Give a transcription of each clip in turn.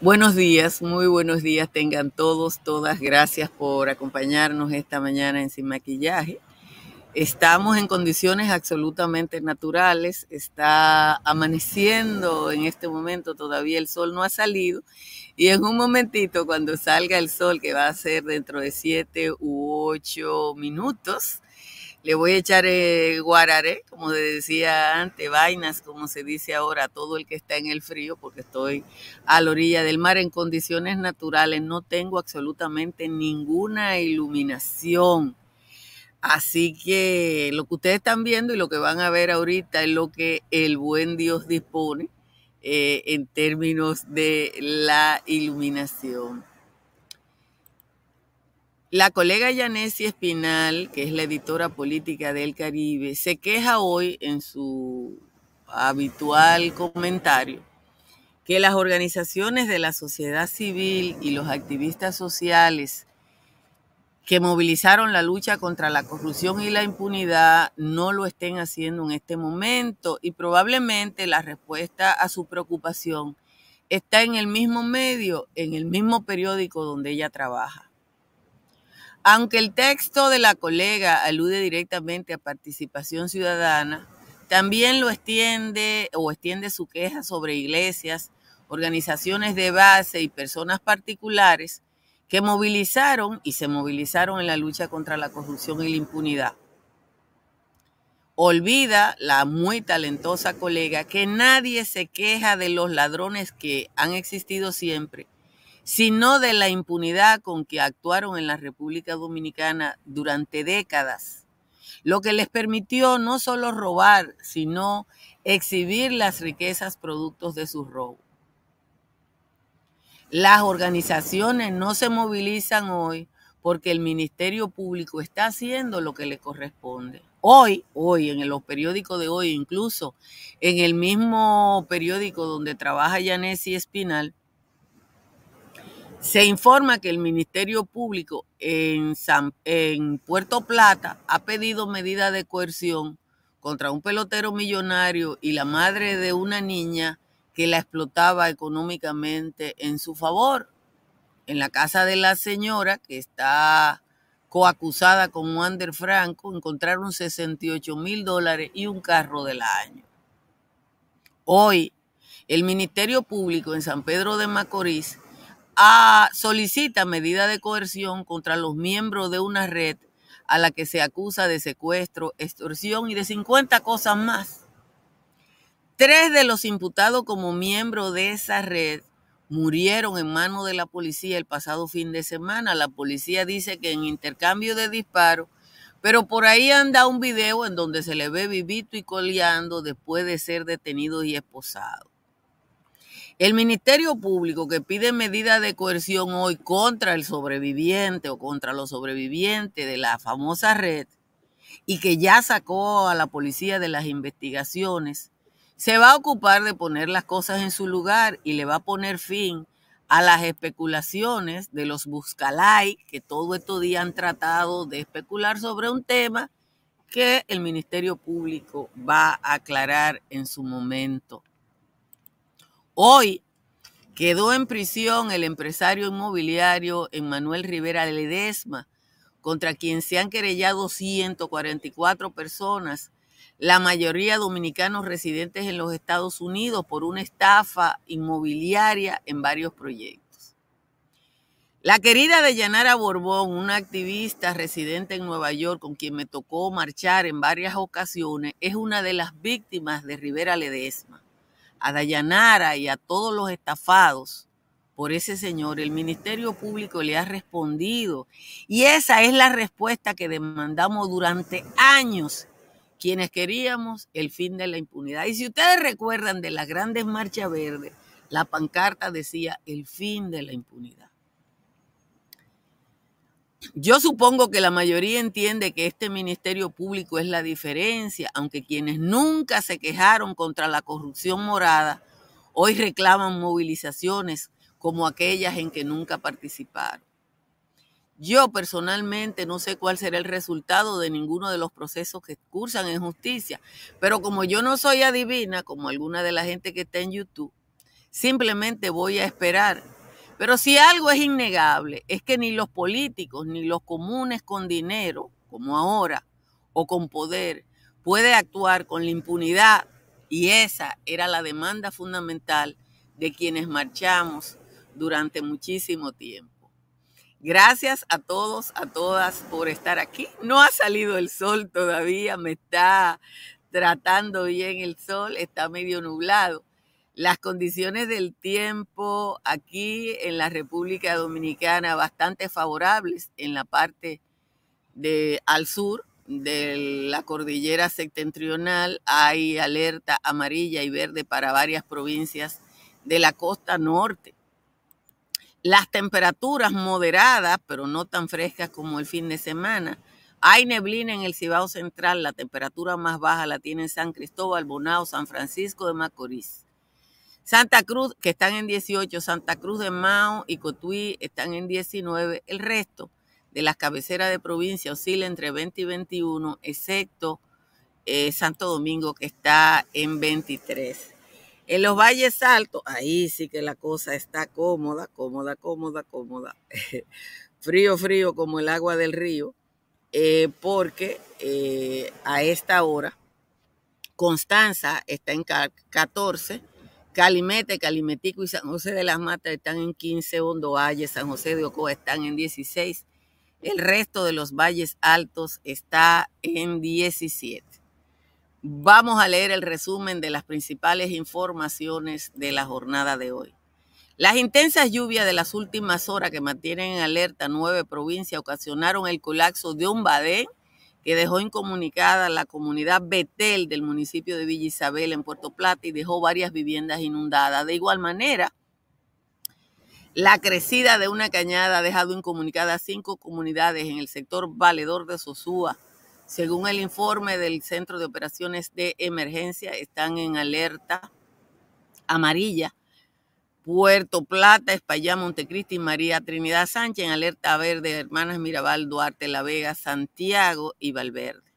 Buenos días, muy buenos días tengan todos, todas. Gracias por acompañarnos esta mañana en Sin Maquillaje. Estamos en condiciones absolutamente naturales. Está amaneciendo en este momento, todavía el sol no ha salido. Y en un momentito, cuando salga el sol, que va a ser dentro de siete u ocho minutos, le voy a echar eh, guararé, como decía antes, vainas, como se dice ahora, todo el que está en el frío, porque estoy a la orilla del mar en condiciones naturales, no tengo absolutamente ninguna iluminación. Así que lo que ustedes están viendo y lo que van a ver ahorita es lo que el buen Dios dispone eh, en términos de la iluminación. La colega Yanesi Espinal, que es la editora política del Caribe, se queja hoy en su habitual comentario que las organizaciones de la sociedad civil y los activistas sociales que movilizaron la lucha contra la corrupción y la impunidad no lo estén haciendo en este momento y probablemente la respuesta a su preocupación está en el mismo medio, en el mismo periódico donde ella trabaja. Aunque el texto de la colega alude directamente a participación ciudadana, también lo extiende o extiende su queja sobre iglesias, organizaciones de base y personas particulares que movilizaron y se movilizaron en la lucha contra la corrupción y la impunidad. Olvida la muy talentosa colega que nadie se queja de los ladrones que han existido siempre sino de la impunidad con que actuaron en la República Dominicana durante décadas, lo que les permitió no solo robar, sino exhibir las riquezas productos de su robo. Las organizaciones no se movilizan hoy porque el Ministerio Público está haciendo lo que le corresponde. Hoy, hoy, en los periódicos de hoy, incluso en el mismo periódico donde trabaja Yanesi Espinal, se informa que el Ministerio Público en, en Puerto Plata ha pedido medida de coerción contra un pelotero millonario y la madre de una niña que la explotaba económicamente en su favor. En la casa de la señora, que está coacusada con Wander Franco, encontraron 68 mil dólares y un carro del año. Hoy, el Ministerio Público en San Pedro de Macorís solicita medida de coerción contra los miembros de una red a la que se acusa de secuestro, extorsión y de 50 cosas más. Tres de los imputados como miembros de esa red murieron en manos de la policía el pasado fin de semana. La policía dice que en intercambio de disparos, pero por ahí anda un video en donde se le ve vivito y coleando después de ser detenido y esposado. El Ministerio Público que pide medidas de coerción hoy contra el sobreviviente o contra los sobrevivientes de la famosa red y que ya sacó a la policía de las investigaciones, se va a ocupar de poner las cosas en su lugar y le va a poner fin a las especulaciones de los buscalay que todo estos días han tratado de especular sobre un tema que el Ministerio Público va a aclarar en su momento. Hoy quedó en prisión el empresario inmobiliario Emmanuel Rivera Ledesma, contra quien se han querellado 144 personas, la mayoría dominicanos residentes en los Estados Unidos, por una estafa inmobiliaria en varios proyectos. La querida Deyanara Borbón, una activista residente en Nueva York con quien me tocó marchar en varias ocasiones, es una de las víctimas de Rivera Ledesma a Dayanara y a todos los estafados por ese señor, el Ministerio Público le ha respondido. Y esa es la respuesta que demandamos durante años quienes queríamos el fin de la impunidad. Y si ustedes recuerdan de las grandes marchas verdes, la pancarta decía el fin de la impunidad. Yo supongo que la mayoría entiende que este Ministerio Público es la diferencia, aunque quienes nunca se quejaron contra la corrupción morada hoy reclaman movilizaciones como aquellas en que nunca participaron. Yo personalmente no sé cuál será el resultado de ninguno de los procesos que cursan en justicia, pero como yo no soy adivina, como alguna de la gente que está en YouTube, Simplemente voy a esperar. Pero si algo es innegable, es que ni los políticos, ni los comunes con dinero, como ahora, o con poder, puede actuar con la impunidad. Y esa era la demanda fundamental de quienes marchamos durante muchísimo tiempo. Gracias a todos, a todas por estar aquí. No ha salido el sol todavía, me está tratando bien el sol, está medio nublado. Las condiciones del tiempo aquí en la República Dominicana bastante favorables en la parte al sur de la cordillera septentrional. Hay alerta amarilla y verde para varias provincias de la costa norte las temperaturas moderadas, pero no tan frescas como el fin de semana. Hay neblina en el Cibao Central, la temperatura más baja la tiene San Cristóbal, Bonao, San Francisco de Macorís. Santa Cruz, que están en 18, Santa Cruz de Mao y Cotuí están en 19. El resto de las cabeceras de provincia oscila entre 20 y 21, excepto eh, Santo Domingo, que está en 23. En los valles altos, ahí sí que la cosa está cómoda, cómoda, cómoda, cómoda. frío, frío como el agua del río, eh, porque eh, a esta hora Constanza está en 14, Calimete, Calimetico y San José de las Matas están en 15, Hondo Valle, San José de Ocoa están en 16. El resto de los valles altos está en 17. Vamos a leer el resumen de las principales informaciones de la jornada de hoy. Las intensas lluvias de las últimas horas que mantienen en alerta nueve provincias ocasionaron el colapso de un badén que dejó incomunicada la comunidad Betel del municipio de Villa Isabel en Puerto Plata y dejó varias viviendas inundadas. De igual manera, la crecida de una cañada ha dejado incomunicadas cinco comunidades en el sector valedor de Sosúa, según el informe del Centro de Operaciones de Emergencia, están en alerta amarilla. Puerto Plata, Espaillá, Montecristi y María Trinidad Sánchez en alerta verde, Hermanas Mirabal, Duarte, La Vega, Santiago y Valverde.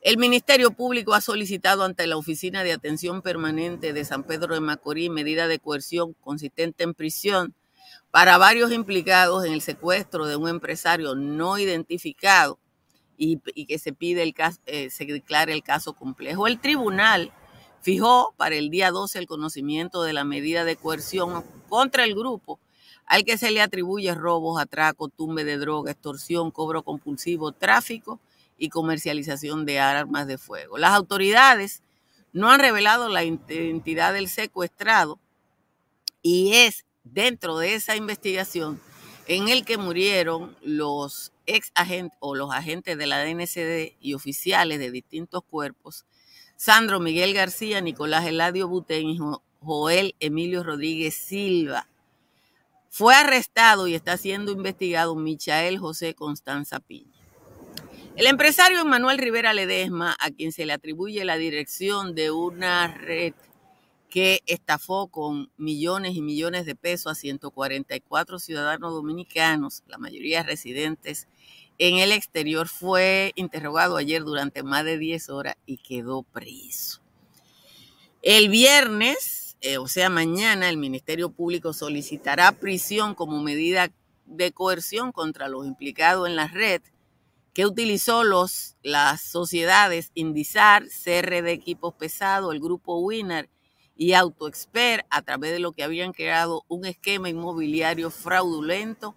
El Ministerio Público ha solicitado ante la Oficina de Atención Permanente de San Pedro de Macorís medida de coerción consistente en prisión para varios implicados en el secuestro de un empresario no identificado y, que se pide el eh, se declare el caso complejo. El tribunal fijó para el día 12 el conocimiento de la medida de coerción contra el grupo al que se le atribuye robos, atraco, tumbe de droga, extorsión, cobro compulsivo, tráfico y comercialización de armas de fuego. Las autoridades no han revelado la identidad del secuestrado y es dentro de esa investigación en el que murieron los ex agentes o los agentes de la DNCD y oficiales de distintos cuerpos, Sandro Miguel García, Nicolás Eladio Butén y Joel Emilio Rodríguez Silva. Fue arrestado y está siendo investigado Michael José Constanza Piña. El empresario Emmanuel Rivera Ledesma, a quien se le atribuye la dirección de una red que estafó con millones y millones de pesos a 144 ciudadanos dominicanos, la mayoría residentes en el exterior, fue interrogado ayer durante más de 10 horas y quedó preso. El viernes, eh, o sea, mañana, el Ministerio Público solicitará prisión como medida de coerción contra los implicados en la red que utilizó los, las sociedades Indizar, CR de Equipos Pesados, el grupo Winner y AutoExpert a través de lo que habían creado un esquema inmobiliario fraudulento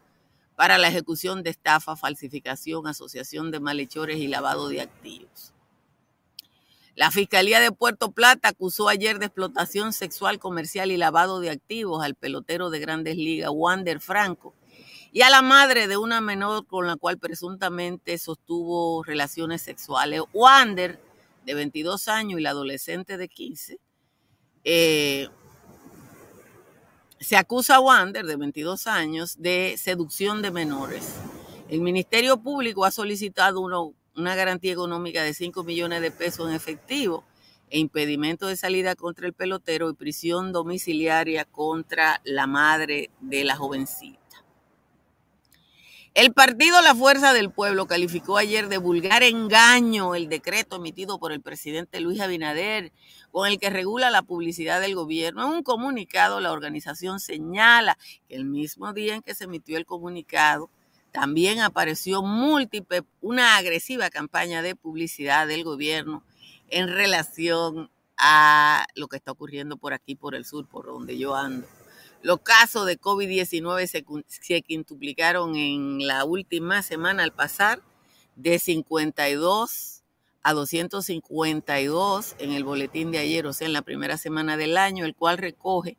para la ejecución de estafa, falsificación, asociación de malhechores y lavado de activos. La Fiscalía de Puerto Plata acusó ayer de explotación sexual comercial y lavado de activos al pelotero de grandes ligas, Wander Franco, y a la madre de una menor con la cual presuntamente sostuvo relaciones sexuales. Wander, de 22 años, y la adolescente de 15, eh, se acusa a Wander, de 22 años, de seducción de menores. El Ministerio Público ha solicitado una garantía económica de 5 millones de pesos en efectivo e impedimento de salida contra el pelotero y prisión domiciliaria contra la madre de la jovencita. El partido La Fuerza del Pueblo calificó ayer de vulgar engaño el decreto emitido por el presidente Luis Abinader con el que regula la publicidad del gobierno. En un comunicado, la organización señala que el mismo día en que se emitió el comunicado, también apareció múltiple, una agresiva campaña de publicidad del gobierno en relación a lo que está ocurriendo por aquí, por el sur, por donde yo ando. Los casos de COVID-19 se, quintuplicaron en la última semana al pasar de 52 a 252 en el boletín de ayer, o sea, en la primera semana del año, el cual recoge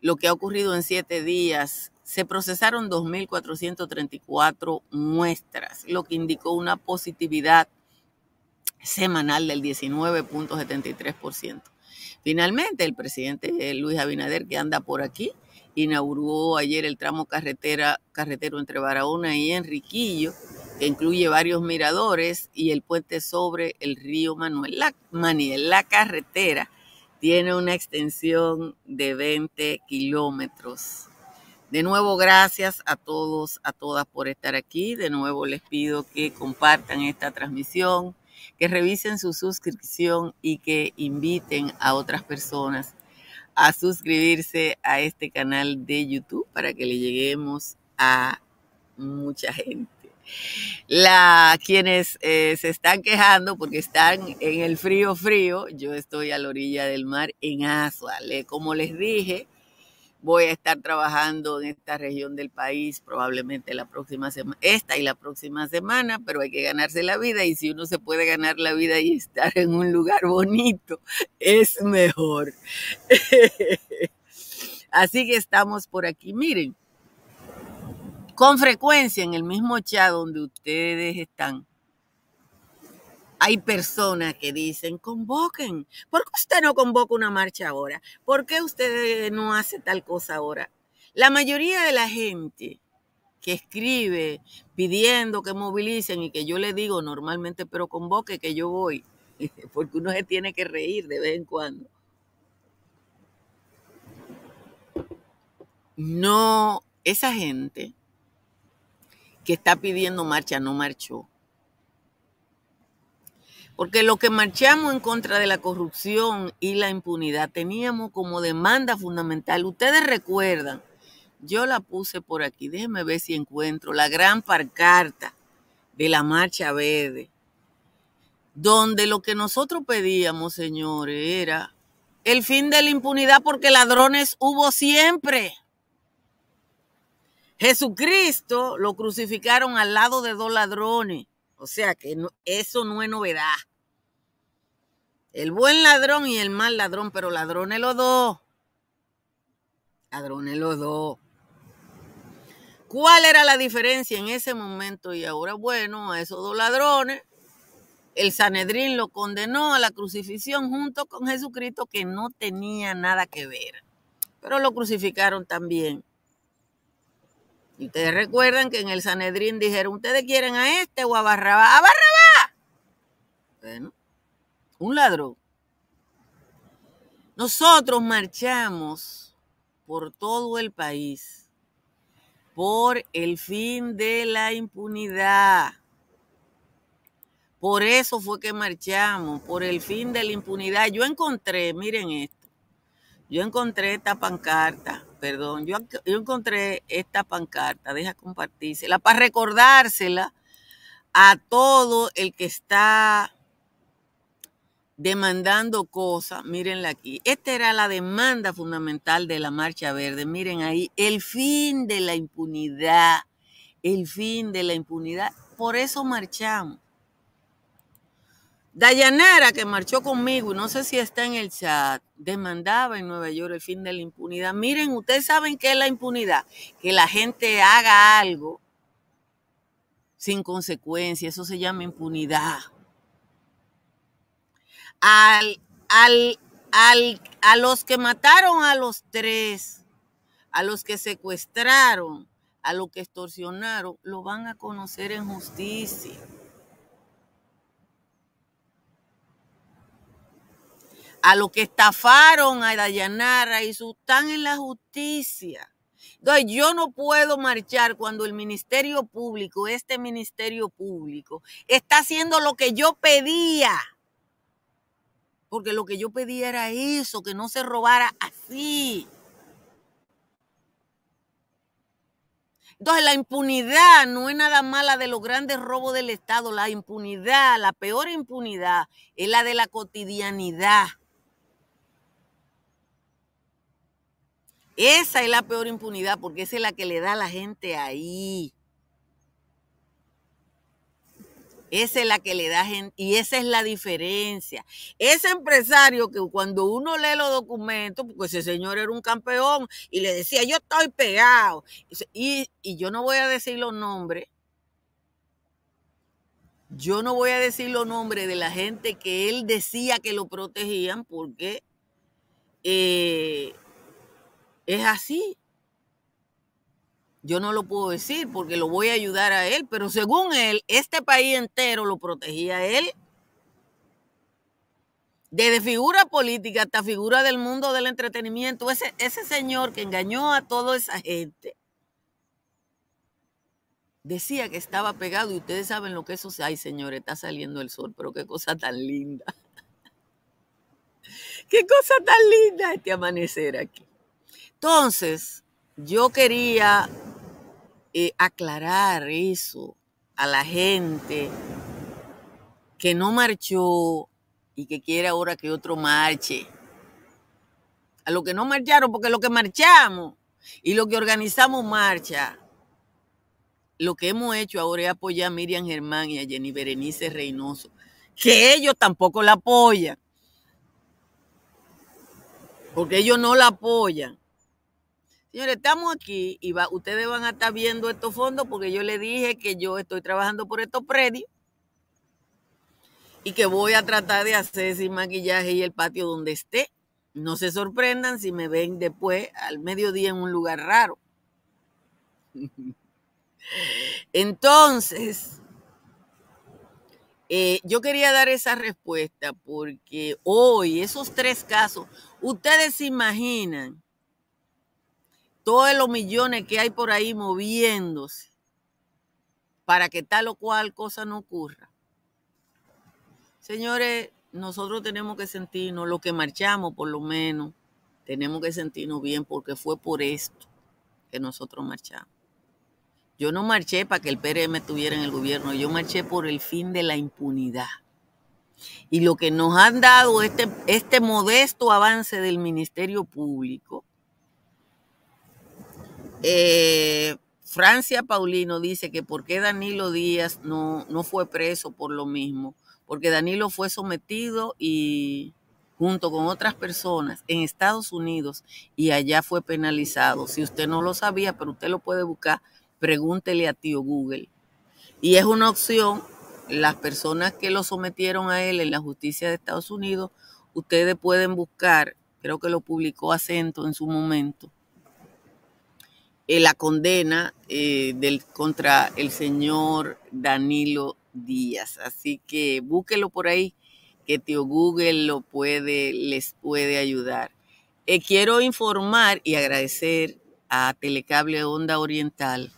lo que ha ocurrido en siete días. Se procesaron 2.434 muestras, lo que indicó una positividad semanal del 19.73%. Finalmente, el presidente Luis Abinader, que anda por aquí, inauguró ayer el tramo carretera, carretero entre Barahona y Enriquillo, que incluye varios miradores y el puente sobre el río Manuel. La, la carretera tiene una extensión de 20 kilómetros. De nuevo, gracias a todos, a todas por estar aquí. De nuevo les pido que compartan esta transmisión, que revisen su suscripción y que inviten a otras personas a suscribirse a este canal de YouTube para que le lleguemos a mucha gente. La, quienes eh, se están quejando porque están en el frío frío, yo estoy a la orilla del mar en Asua. Como les dije, voy a estar trabajando en esta región del país probablemente la próxima semana, esta y la próxima semana, pero hay que ganarse la vida y si uno se puede ganar la vida y estar en un lugar bonito, es mejor. Así que estamos por aquí. Miren, con frecuencia en el mismo chat donde ustedes están, hay personas que dicen, convoquen. ¿Por qué usted no convoca una marcha ahora? ¿Por qué usted no hace tal cosa ahora? La mayoría de la gente que escribe pidiendo que movilicen y que yo le digo normalmente, pero convoque que yo voy, porque uno se tiene que reír de vez en cuando. No, esa gente que está pidiendo marcha no marchó. Porque lo que marchamos en contra de la corrupción y la impunidad teníamos como demanda fundamental. Ustedes recuerdan, yo la puse por aquí, déjenme ver si encuentro la gran parcarta de la Marcha Verde, donde lo que nosotros pedíamos, señores, era el fin de la impunidad porque ladrones hubo siempre. Jesucristo lo crucificaron al lado de dos ladrones. O sea que eso no es novedad. El buen ladrón y el mal ladrón, pero ladrones los dos. Ladrones los dos. ¿Cuál era la diferencia en ese momento y ahora? Bueno, a esos dos ladrones, el Sanedrín lo condenó a la crucifixión junto con Jesucristo que no tenía nada que ver. Pero lo crucificaron también. Y ustedes recuerdan que en el Sanedrín dijeron, ¿ustedes quieren a este o a Barrabá? ¡A Barrabá! Bueno, un ladrón. Nosotros marchamos por todo el país por el fin de la impunidad. Por eso fue que marchamos, por el fin de la impunidad. Yo encontré, miren esto, yo encontré esta pancarta perdón, yo, encontré esta pancarta, deja compartírsela, para recordársela a todo el que está demandando cosas, mírenla aquí. Esta era la demanda fundamental de la Marcha Verde. Miren ahí, el fin de la impunidad, el fin de la impunidad. Por eso marchamos. Dayanara, que marchó conmigo, no sé si está en el chat, demandaba en Nueva York el fin de la impunidad. Miren, ustedes saben qué es la impunidad, que la gente haga algo sin consecuencia, eso se llama impunidad. Al, al, al, a los que mataron a los tres, a los que secuestraron, a los que extorsionaron, lo van a conocer en justicia. a los que estafaron a Dayanara y están en la justicia. Entonces, yo no puedo marchar cuando el Ministerio Público, este Ministerio Público, está haciendo lo que yo pedía. Porque lo que yo pedía era eso, que no se robara así. Entonces, la impunidad no es nada mala de los grandes robos del Estado. La impunidad, la peor impunidad, es la de la cotidianidad. Esa es la peor impunidad porque esa es la que le da a la gente ahí. Esa es la que le da gente y esa es la diferencia. Ese empresario que cuando uno lee los documentos, porque ese señor era un campeón y le decía, yo estoy pegado. Y, y yo no voy a decir los nombres. Yo no voy a decir los nombres de la gente que él decía que lo protegían porque eh, es así. Yo no lo puedo decir porque lo voy a ayudar a él, pero según él, este país entero lo protegía él. Desde figura política hasta figura del mundo del entretenimiento, ese, ese señor que engañó a toda esa gente, decía que estaba pegado y ustedes saben lo que eso Ay, señores, está saliendo el sol, pero qué cosa tan linda. qué cosa tan linda este amanecer aquí. Entonces, yo quería eh, aclarar eso a la gente que no marchó y que quiere ahora que otro marche. A los que no marcharon, porque lo que marchamos y lo que organizamos marcha, lo que hemos hecho ahora es apoyar a Miriam Germán y a Jenny Berenice Reynoso, que ellos tampoco la apoyan, porque ellos no la apoyan. Señores, estamos aquí y ustedes van a estar viendo estos fondos porque yo les dije que yo estoy trabajando por estos predios y que voy a tratar de hacer sin maquillaje y el patio donde esté. No se sorprendan si me ven después al mediodía en un lugar raro. Entonces, eh, yo quería dar esa respuesta porque hoy esos tres casos, ustedes se imaginan todos los millones que hay por ahí moviéndose para que tal o cual cosa no ocurra. Señores, nosotros tenemos que sentirnos, lo que marchamos por lo menos, tenemos que sentirnos bien porque fue por esto que nosotros marchamos. Yo no marché para que el PRM estuviera en el gobierno, yo marché por el fin de la impunidad. Y lo que nos han dado este, este modesto avance del Ministerio Público eh, Francia Paulino dice que por qué Danilo Díaz no, no fue preso por lo mismo, porque Danilo fue sometido y junto con otras personas en Estados Unidos y allá fue penalizado. Si usted no lo sabía, pero usted lo puede buscar, pregúntele a tío Google. Y es una opción, las personas que lo sometieron a él en la justicia de Estados Unidos, ustedes pueden buscar, creo que lo publicó Acento en su momento, eh, la condena eh, del, contra el señor Danilo Díaz. Así que búsquelo por ahí, que tío Google lo puede, les puede ayudar. Eh, quiero informar y agradecer a Telecable Onda Oriental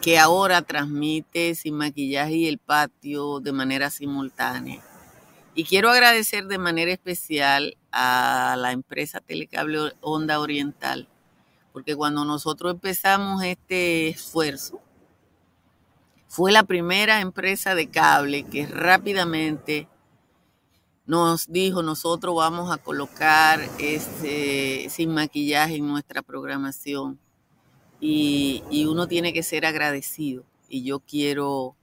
que ahora transmite sin maquillaje y el patio de manera simultánea. Y quiero agradecer de manera especial a la empresa Telecable Onda Oriental porque cuando nosotros empezamos este esfuerzo, fue la primera empresa de cable que rápidamente nos dijo, nosotros vamos a colocar este, sin maquillaje en nuestra programación. Y, y, uno tiene que ser agradecido. Y yo quiero,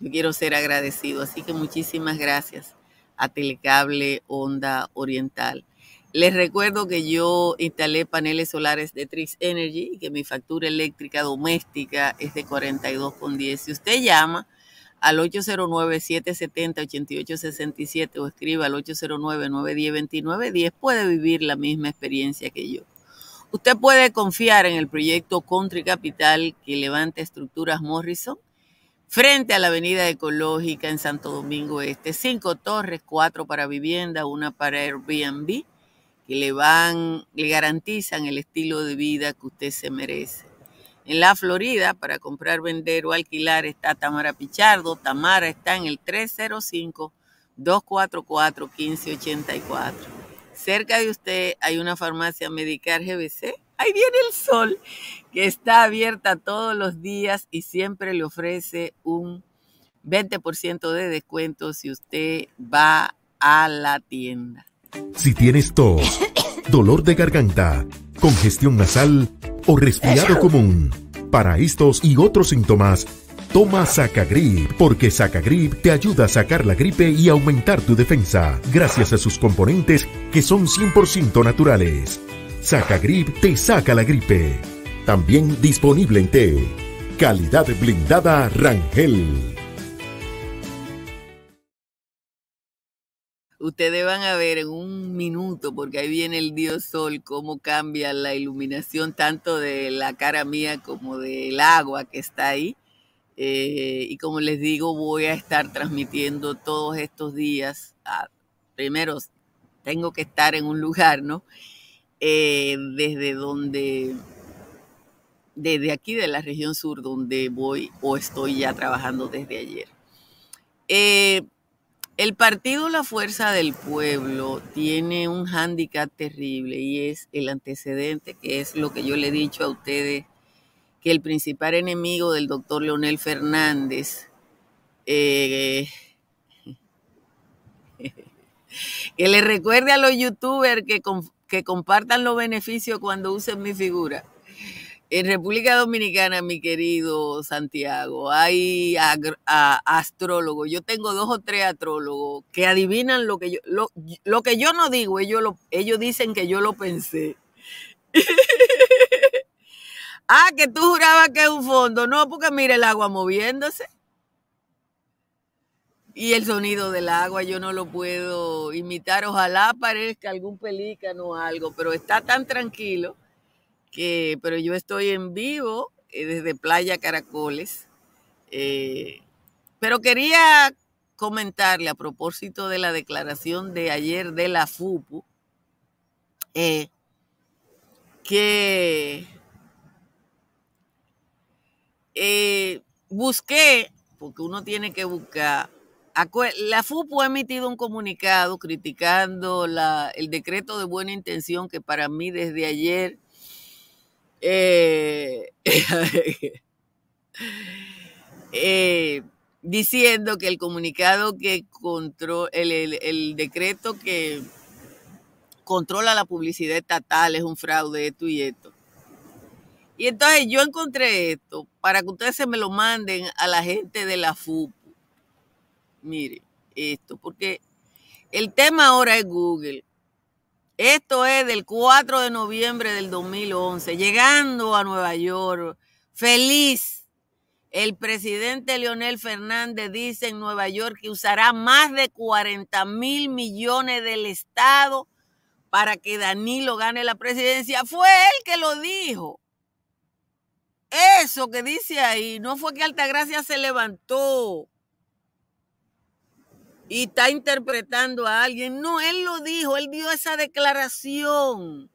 yo quiero ser agradecido. Así que muchísimas gracias a Telecable Onda Oriental. Les recuerdo que yo instalé paneles solares de Trix Energy que mi factura eléctrica doméstica es de 42,10. Si usted llama al 809-770-8867 o escriba al 809-910-2910, puede vivir la misma experiencia que yo. Usted puede confiar en el proyecto Country Capital que levanta estructuras Morrison frente a la Avenida Ecológica en Santo Domingo Este. Cinco torres, cuatro para vivienda, una para Airbnb le van, le garantizan el estilo de vida que usted se merece. En la Florida, para comprar, vender o alquilar, está Tamara Pichardo. Tamara está en el 305-244-1584. Cerca de usted hay una farmacia Medicar GBC. Ahí viene el sol, que está abierta todos los días y siempre le ofrece un 20% de descuento si usted va a la tienda. Si tienes tos, dolor de garganta, congestión nasal o resfriado común, para estos y otros síntomas, toma Sacagrip, porque Sacagrip te ayuda a sacar la gripe y aumentar tu defensa, gracias a sus componentes que son 100% naturales. Sacagrip te saca la gripe. También disponible en té. Calidad blindada Rangel. Ustedes van a ver en un minuto, porque ahí viene el dios sol, cómo cambia la iluminación tanto de la cara mía como del agua que está ahí. Eh, y como les digo, voy a estar transmitiendo todos estos días. Ah, primero, tengo que estar en un lugar, ¿no? Eh, desde donde, desde aquí de la región sur, donde voy o estoy ya trabajando desde ayer. Eh, el partido La Fuerza del Pueblo tiene un hándicap terrible y es el antecedente, que es lo que yo le he dicho a ustedes, que el principal enemigo del doctor Leonel Fernández, eh, que le recuerde a los youtubers que, que compartan los beneficios cuando usen mi figura. En República Dominicana, mi querido Santiago, hay astrólogos. Yo tengo dos o tres astrólogos que adivinan lo que yo, lo, que yo no digo, ellos, lo, ellos dicen que yo lo pensé. ah, que tú jurabas que es un fondo. No, porque mira el agua moviéndose. Y el sonido del agua yo no lo puedo imitar. Ojalá parezca algún pelícano o algo, pero está tan tranquilo pero yo estoy en vivo eh, desde Playa Caracoles. Eh, pero quería comentarle a propósito de la declaración de ayer de la FUPU, eh, que busqué, porque uno tiene que buscar, la FUPU ha emitido un comunicado criticando el decreto de buena intención que para mí desde ayer eh, eh, diciendo que el comunicado que controla, el, decreto que controla la publicidad estatal es un fraude, esto y esto. Y entonces yo encontré esto para que ustedes se me lo manden a la gente de la FUPU. Mire, esto, porque el tema ahora es Google. Esto es del 4 de noviembre del 2011, llegando a Nueva York, feliz. El presidente Leonel Fernández dice en Nueva York que usará más de 40 mil millones del Estado para que Danilo gane la presidencia. Fue él que lo dijo. Eso que dice ahí, no fue que Altagracia se levantó y está interpretando a alguien. No, él lo dijo, él dio esa declaración.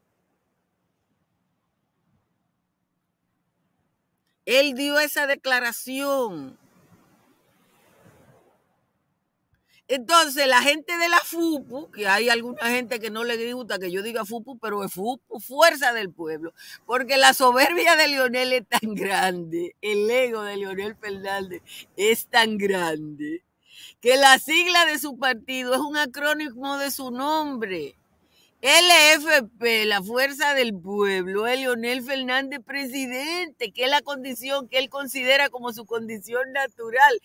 Él dio esa declaración. Entonces, la gente de la FUPU, que hay alguna gente que no le gusta que yo diga FUPU, pero es FUPU, fuerza del pueblo, porque la soberbia de Leonel es tan grande, el ego de Leonel Fernández es tan grande, que la sigla de su partido es un acrónimo de su nombre. LFP, la fuerza del pueblo, es Leonel Fernández presidente, que es la condición que él considera como su condición natural.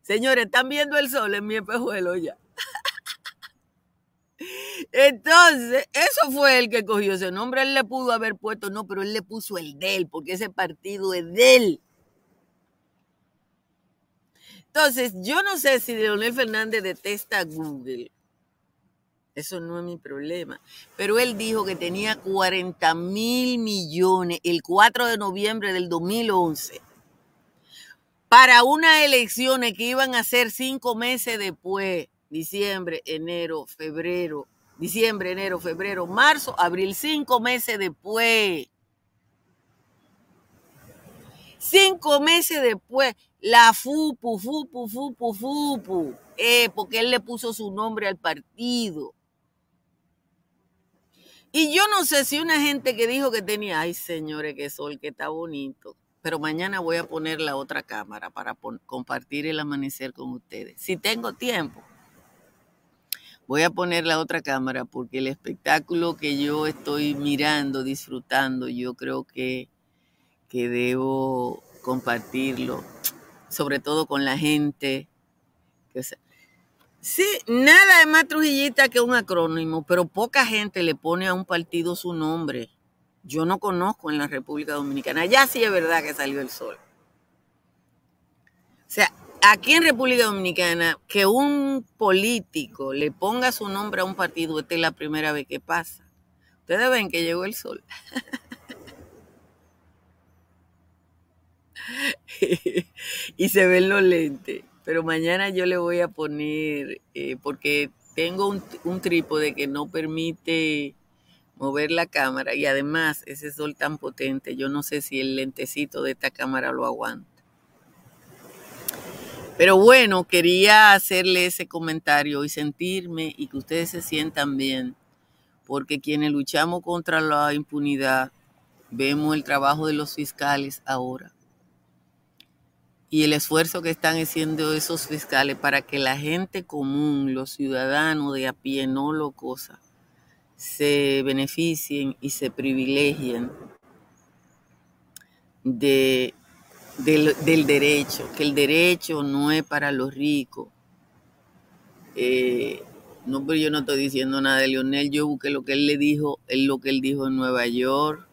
Señores, están viendo el sol en mi espejuelo ya. Entonces, eso fue el que cogió ese nombre. Él le pudo haber puesto, no, pero él le puso el de él, porque ese partido es de él. Entonces, yo no sé si Leonel Fernández detesta Google. Eso no es mi problema. Pero él dijo que tenía 40 mil millones el 4 de noviembre del 2011 para unas elecciones que iban a ser cinco meses después, diciembre, enero, febrero, diciembre, enero, febrero, marzo, abril, cinco meses después. Cinco meses después, la FUPU, FUPU, FUPU, FUPU, eh, porque él le puso su nombre al partido. Y yo no sé si una gente que dijo que tenía, ay señores, qué sol, que está bonito. Pero mañana voy a poner la otra cámara para compartir el amanecer con ustedes. Si tengo tiempo, voy a poner la otra cámara porque el espectáculo que yo estoy mirando, disfrutando, yo creo que, que debo compartirlo, sobre todo con la gente. Sí, nada es más trujillita que un acrónimo, pero poca gente le pone a un partido su nombre. Yo no conozco en la República Dominicana. Ya sí es verdad que salió el sol. O sea, aquí en República Dominicana, que un político le ponga su nombre a un partido, esta es la primera vez que pasa. Ustedes ven que llegó el sol. y se ven los lentes pero mañana yo le voy a poner, eh, porque tengo un, un trípode que no permite mover la cámara y además ese sol tan potente, yo no sé si el lentecito de esta cámara lo aguanta. Pero bueno, quería hacerle ese comentario y sentirme y que ustedes se sientan bien, porque quienes luchamos contra la impunidad, vemos el trabajo de los fiscales ahora y el esfuerzo que están haciendo esos fiscales para que la gente común, los ciudadanos de a pie, no lo cosa, se beneficien y se privilegien de, del, derecho, que el derecho no es para los ricos. Eh, no, pero yo no estoy diciendo nada de Leonel, yo busqué lo que él le dijo, es lo que él dijo en Nueva York,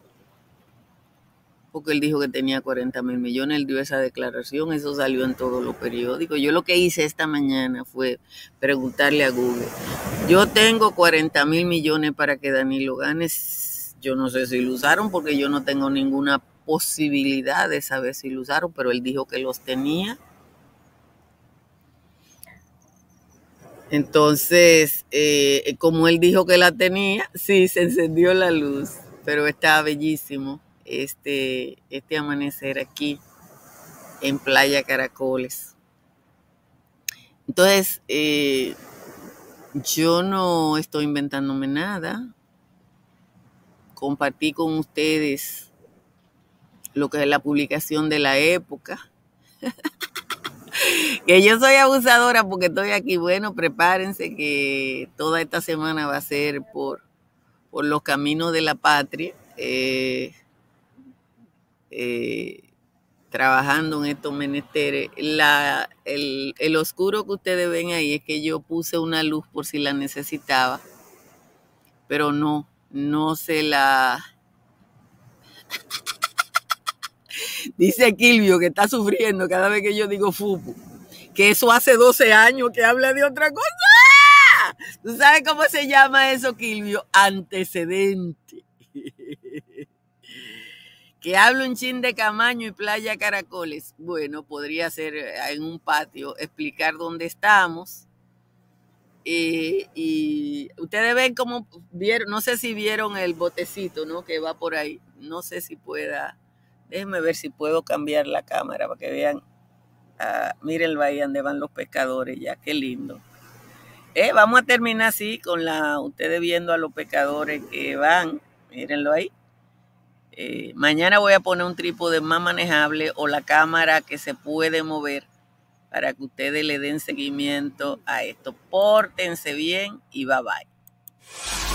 porque él dijo que tenía 40 mil millones, él dio esa declaración, eso salió en todos los periódicos. Yo lo que hice esta mañana fue preguntarle a Google, yo tengo 40 mil millones para que Danilo gane, yo no sé si lo usaron porque yo no tengo ninguna posibilidad de saber si lo usaron, pero él dijo que los tenía. Entonces, eh, como él dijo que la tenía, sí, se encendió la luz, pero estaba bellísimo este, este amanecer aquí en Playa Caracoles. Entonces, eh, yo no estoy inventándome nada. Compartí con ustedes lo que es la publicación de la época. que yo soy abusadora porque estoy aquí. Bueno, prepárense que toda esta semana va a ser por, por los caminos de la patria. Eh, eh, trabajando en estos menesteres. La, el, el, oscuro que ustedes ven ahí es que yo puse una luz por si la necesitaba, pero no, no se la... Dice Kilvio que está sufriendo cada vez que yo digo fupu, que eso hace 12 años que habla de otra cosa. ¿Tú sabes cómo se llama eso, Kilvio? Antecedente. Que hablo un chin de Camaño y Playa Caracoles. Bueno, podría ser eh, en un patio, explicar dónde estamos. Eh, y ustedes ven cómo vieron, no sé si vieron el botecito, ¿no? Que va por ahí. No sé si pueda, déjenme ver si puedo cambiar la cámara para que vean. Ah, miren ahí donde van los pescadores, ya, qué lindo. Eh, vamos a terminar así con la, ustedes viendo a los pescadores que van, mírenlo ahí eh, mañana voy a poner un trípode más manejable o la cámara que se puede mover para que ustedes le den seguimiento a esto. Pórtense bien y bye bye.